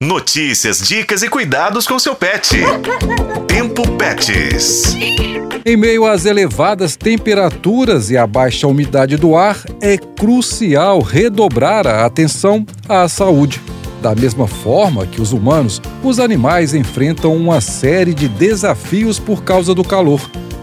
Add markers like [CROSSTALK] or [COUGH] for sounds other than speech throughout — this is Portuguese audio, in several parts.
Notícias, dicas e cuidados com seu pet. [LAUGHS] Tempo Pets. Em meio às elevadas temperaturas e à baixa umidade do ar, é crucial redobrar a atenção à saúde. Da mesma forma que os humanos, os animais enfrentam uma série de desafios por causa do calor.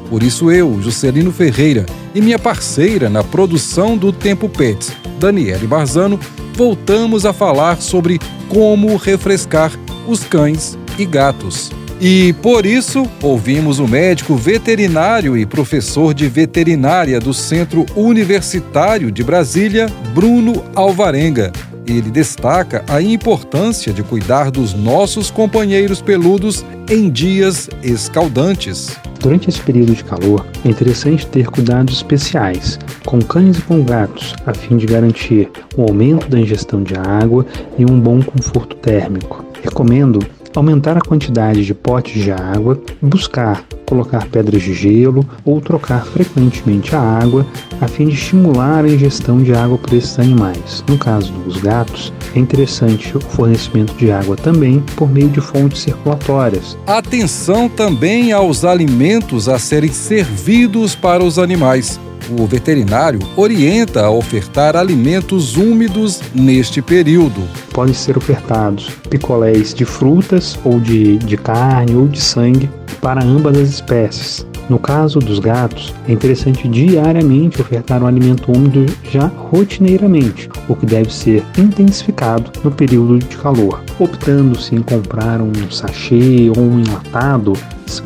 Por isso eu, Juscelino Ferreira, e minha parceira na produção do Tempo Pets, Daniele Barzano, voltamos a falar sobre como refrescar os cães e gatos. E por isso, ouvimos o médico veterinário e professor de veterinária do Centro Universitário de Brasília, Bruno Alvarenga. Ele destaca a importância de cuidar dos nossos companheiros peludos em dias escaldantes. Durante esse período de calor, é interessante ter cuidados especiais com cães e com gatos, a fim de garantir o aumento da ingestão de água e um bom conforto térmico. Recomendo aumentar a quantidade de potes de água, buscar colocar pedras de gelo ou trocar frequentemente a água a fim de estimular a ingestão de água por esses animais. No caso dos gatos, é interessante o fornecimento de água também por meio de fontes circulatórias. Atenção também aos alimentos a serem servidos para os animais. O veterinário orienta a ofertar alimentos úmidos neste período. Podem ser ofertados picolés de frutas ou de, de carne ou de sangue para ambas as espécies. No caso dos gatos, é interessante diariamente ofertar um alimento úmido já rotineiramente, o que deve ser intensificado no período de calor, optando-se em comprar um sachê ou um enlatado.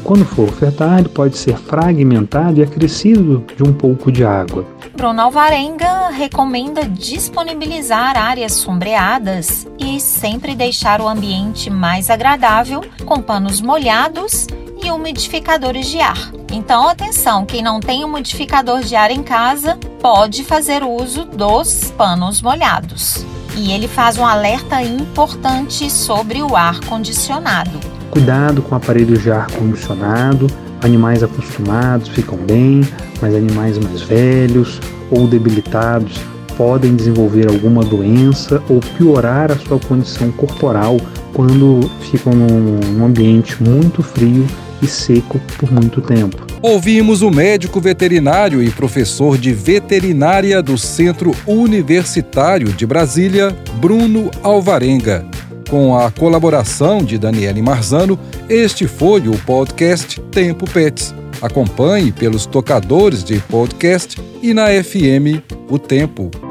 Quando for ofertar, ele pode ser fragmentado e acrescido de um pouco de água. Bruno Alvarenga recomenda disponibilizar áreas sombreadas e sempre deixar o ambiente mais agradável com panos molhados umidificadores de ar. Então, atenção, quem não tem umidificador de ar em casa pode fazer uso dos panos molhados. E ele faz um alerta importante sobre o ar condicionado. Cuidado com aparelhos de ar condicionado. Animais acostumados ficam bem, mas animais mais velhos ou debilitados podem desenvolver alguma doença ou piorar a sua condição corporal quando ficam num ambiente muito frio e seco por muito tempo. Ouvimos o médico veterinário e professor de veterinária do Centro Universitário de Brasília, Bruno Alvarenga. Com a colaboração de Daniele Marzano, este foi o podcast Tempo Pets. Acompanhe pelos tocadores de podcast e na FM O Tempo.